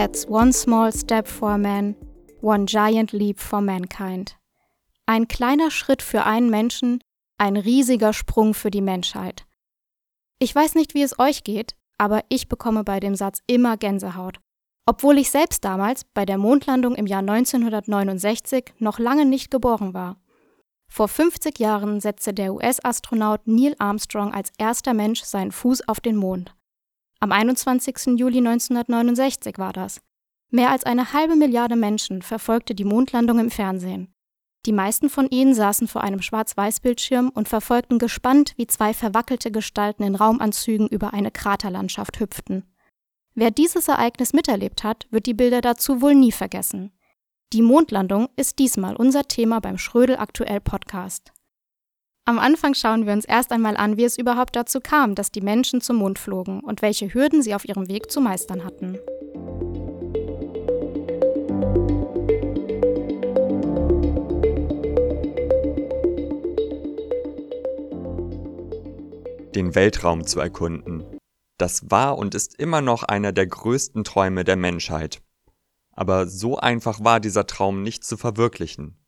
That's one small step for man, one giant leap for mankind. Ein kleiner Schritt für einen Menschen, ein riesiger Sprung für die Menschheit. Ich weiß nicht, wie es euch geht, aber ich bekomme bei dem Satz immer Gänsehaut. Obwohl ich selbst damals bei der Mondlandung im Jahr 1969 noch lange nicht geboren war. Vor 50 Jahren setzte der US-Astronaut Neil Armstrong als erster Mensch seinen Fuß auf den Mond. Am 21. Juli 1969 war das. Mehr als eine halbe Milliarde Menschen verfolgte die Mondlandung im Fernsehen. Die meisten von ihnen saßen vor einem Schwarz-Weiß-Bildschirm und verfolgten gespannt, wie zwei verwackelte Gestalten in Raumanzügen über eine Kraterlandschaft hüpften. Wer dieses Ereignis miterlebt hat, wird die Bilder dazu wohl nie vergessen. Die Mondlandung ist diesmal unser Thema beim Schrödel Aktuell Podcast. Am Anfang schauen wir uns erst einmal an, wie es überhaupt dazu kam, dass die Menschen zum Mond flogen und welche Hürden sie auf ihrem Weg zu meistern hatten. den Weltraum zu erkunden. Das war und ist immer noch einer der größten Träume der Menschheit. Aber so einfach war dieser Traum nicht zu verwirklichen.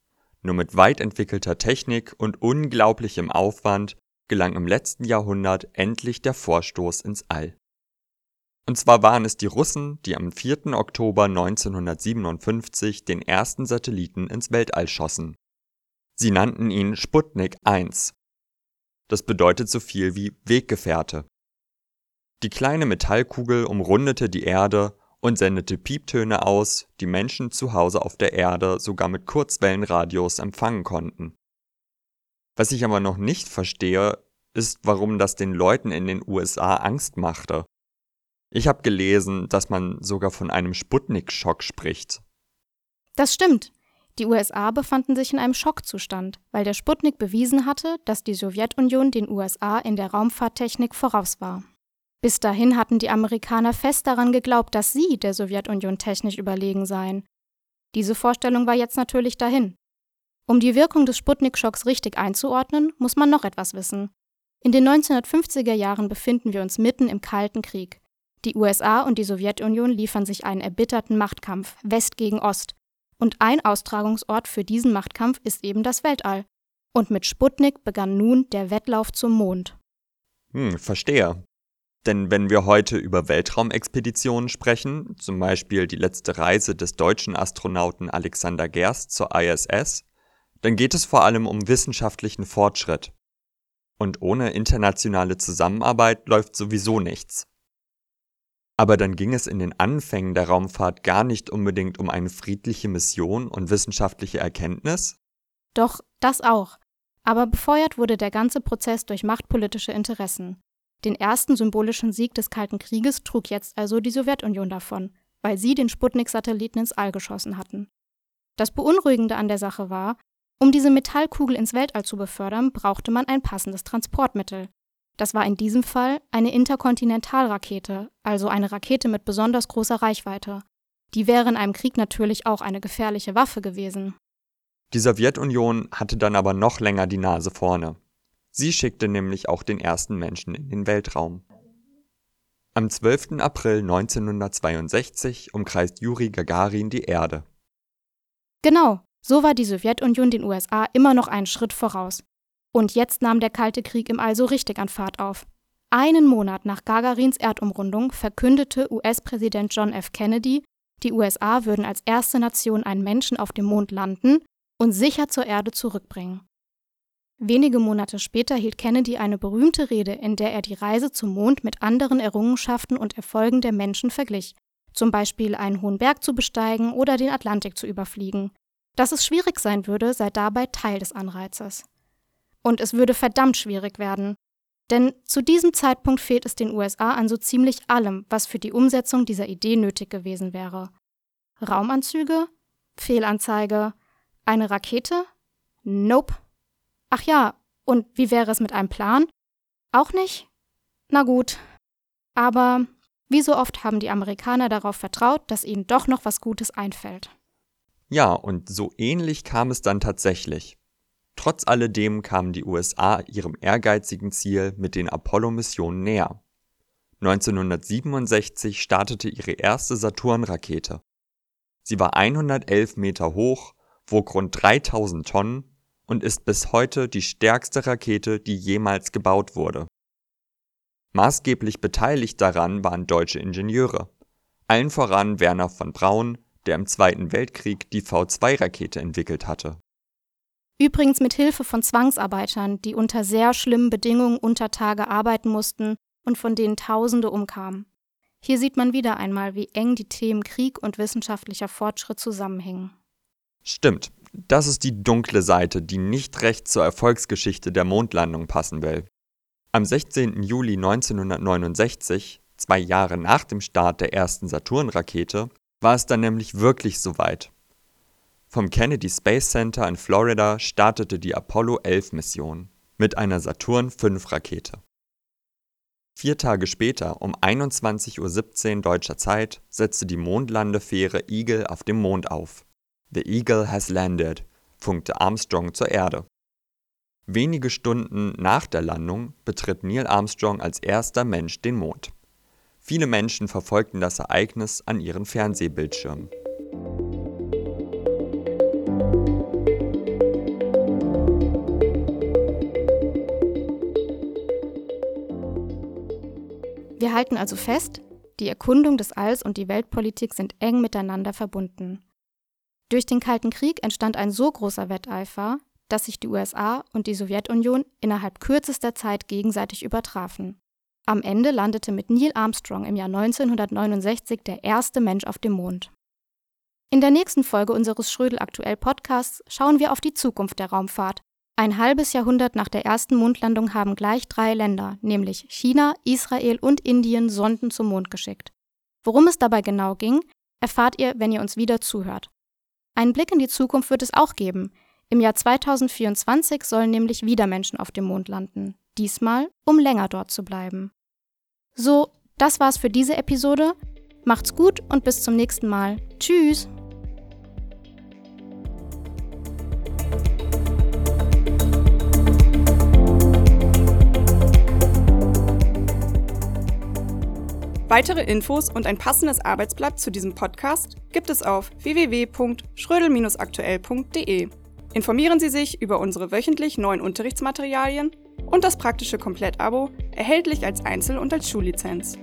Nur mit weit entwickelter Technik und unglaublichem Aufwand gelang im letzten Jahrhundert endlich der Vorstoß ins All. Und zwar waren es die Russen, die am 4. Oktober 1957 den ersten Satelliten ins Weltall schossen. Sie nannten ihn Sputnik 1 das bedeutet so viel wie Weggefährte. Die kleine Metallkugel umrundete die Erde und sendete Pieptöne aus, die Menschen zu Hause auf der Erde sogar mit Kurzwellenradios empfangen konnten. Was ich aber noch nicht verstehe, ist, warum das den Leuten in den USA Angst machte. Ich habe gelesen, dass man sogar von einem Sputnik-Schock spricht. Das stimmt. Die USA befanden sich in einem Schockzustand, weil der Sputnik bewiesen hatte, dass die Sowjetunion den USA in der Raumfahrttechnik voraus war. Bis dahin hatten die Amerikaner fest daran geglaubt, dass sie der Sowjetunion technisch überlegen seien. Diese Vorstellung war jetzt natürlich dahin. Um die Wirkung des Sputnik-Schocks richtig einzuordnen, muss man noch etwas wissen. In den 1950er Jahren befinden wir uns mitten im Kalten Krieg. Die USA und die Sowjetunion liefern sich einen erbitterten Machtkampf, West gegen Ost, und ein Austragungsort für diesen Machtkampf ist eben das Weltall. Und mit Sputnik begann nun der Wettlauf zum Mond. Hm, verstehe. Denn wenn wir heute über Weltraumexpeditionen sprechen, zum Beispiel die letzte Reise des deutschen Astronauten Alexander Gerst zur ISS, dann geht es vor allem um wissenschaftlichen Fortschritt. Und ohne internationale Zusammenarbeit läuft sowieso nichts. Aber dann ging es in den Anfängen der Raumfahrt gar nicht unbedingt um eine friedliche Mission und wissenschaftliche Erkenntnis? Doch, das auch. Aber befeuert wurde der ganze Prozess durch machtpolitische Interessen. Den ersten symbolischen Sieg des Kalten Krieges trug jetzt also die Sowjetunion davon, weil sie den Sputnik-Satelliten ins All geschossen hatten. Das Beunruhigende an der Sache war, um diese Metallkugel ins Weltall zu befördern, brauchte man ein passendes Transportmittel. Das war in diesem Fall eine Interkontinentalrakete, also eine Rakete mit besonders großer Reichweite. Die wäre in einem Krieg natürlich auch eine gefährliche Waffe gewesen. Die Sowjetunion hatte dann aber noch länger die Nase vorne. Sie schickte nämlich auch den ersten Menschen in den Weltraum. Am 12. April 1962 umkreist Juri Gagarin die Erde. Genau, so war die Sowjetunion den USA immer noch einen Schritt voraus. Und jetzt nahm der Kalte Krieg im All so richtig an Fahrt auf. Einen Monat nach Gagarins Erdumrundung verkündete US-Präsident John F. Kennedy, die USA würden als erste Nation einen Menschen auf dem Mond landen und sicher zur Erde zurückbringen. Wenige Monate später hielt Kennedy eine berühmte Rede, in der er die Reise zum Mond mit anderen Errungenschaften und Erfolgen der Menschen verglich, zum Beispiel einen hohen Berg zu besteigen oder den Atlantik zu überfliegen. Dass es schwierig sein würde, sei dabei Teil des Anreizes. Und es würde verdammt schwierig werden. Denn zu diesem Zeitpunkt fehlt es den USA an so ziemlich allem, was für die Umsetzung dieser Idee nötig gewesen wäre. Raumanzüge? Fehlanzeige? Eine Rakete? Nope. Ach ja, und wie wäre es mit einem Plan? Auch nicht? Na gut. Aber wie so oft haben die Amerikaner darauf vertraut, dass ihnen doch noch was Gutes einfällt. Ja, und so ähnlich kam es dann tatsächlich. Trotz alledem kamen die USA ihrem ehrgeizigen Ziel mit den Apollo-Missionen näher. 1967 startete ihre erste Saturn-Rakete. Sie war 111 Meter hoch, wog rund 3000 Tonnen und ist bis heute die stärkste Rakete, die jemals gebaut wurde. Maßgeblich beteiligt daran waren deutsche Ingenieure, allen voran Wernher von Braun, der im Zweiten Weltkrieg die V2-Rakete entwickelt hatte. Übrigens mit Hilfe von Zwangsarbeitern, die unter sehr schlimmen Bedingungen unter Tage arbeiten mussten und von denen Tausende umkamen. Hier sieht man wieder einmal, wie eng die Themen Krieg und wissenschaftlicher Fortschritt zusammenhängen. Stimmt, das ist die dunkle Seite, die nicht recht zur Erfolgsgeschichte der Mondlandung passen will. Am 16. Juli 1969, zwei Jahre nach dem Start der ersten Saturn-Rakete, war es dann nämlich wirklich soweit. Vom Kennedy Space Center in Florida startete die Apollo 11 Mission mit einer Saturn V Rakete. Vier Tage später, um 21.17 Uhr deutscher Zeit, setzte die Mondlandefähre Eagle auf dem Mond auf. The Eagle has landed, funkte Armstrong zur Erde. Wenige Stunden nach der Landung betritt Neil Armstrong als erster Mensch den Mond. Viele Menschen verfolgten das Ereignis an ihren Fernsehbildschirmen. Wir halten also fest, die Erkundung des Alls und die Weltpolitik sind eng miteinander verbunden. Durch den Kalten Krieg entstand ein so großer Wetteifer, dass sich die USA und die Sowjetunion innerhalb kürzester Zeit gegenseitig übertrafen. Am Ende landete mit Neil Armstrong im Jahr 1969 der erste Mensch auf dem Mond. In der nächsten Folge unseres Schrödel Aktuell Podcasts schauen wir auf die Zukunft der Raumfahrt ein halbes Jahrhundert nach der ersten Mondlandung haben gleich drei Länder, nämlich China, Israel und Indien, Sonden zum Mond geschickt. Worum es dabei genau ging, erfahrt ihr, wenn ihr uns wieder zuhört. Einen Blick in die Zukunft wird es auch geben. Im Jahr 2024 sollen nämlich wieder Menschen auf dem Mond landen. Diesmal, um länger dort zu bleiben. So, das war's für diese Episode. Macht's gut und bis zum nächsten Mal. Tschüss! Weitere Infos und ein passendes Arbeitsblatt zu diesem Podcast gibt es auf www.schrödel-aktuell.de. Informieren Sie sich über unsere wöchentlich neuen Unterrichtsmaterialien und das praktische Komplettabo, erhältlich als Einzel- und als Schullizenz.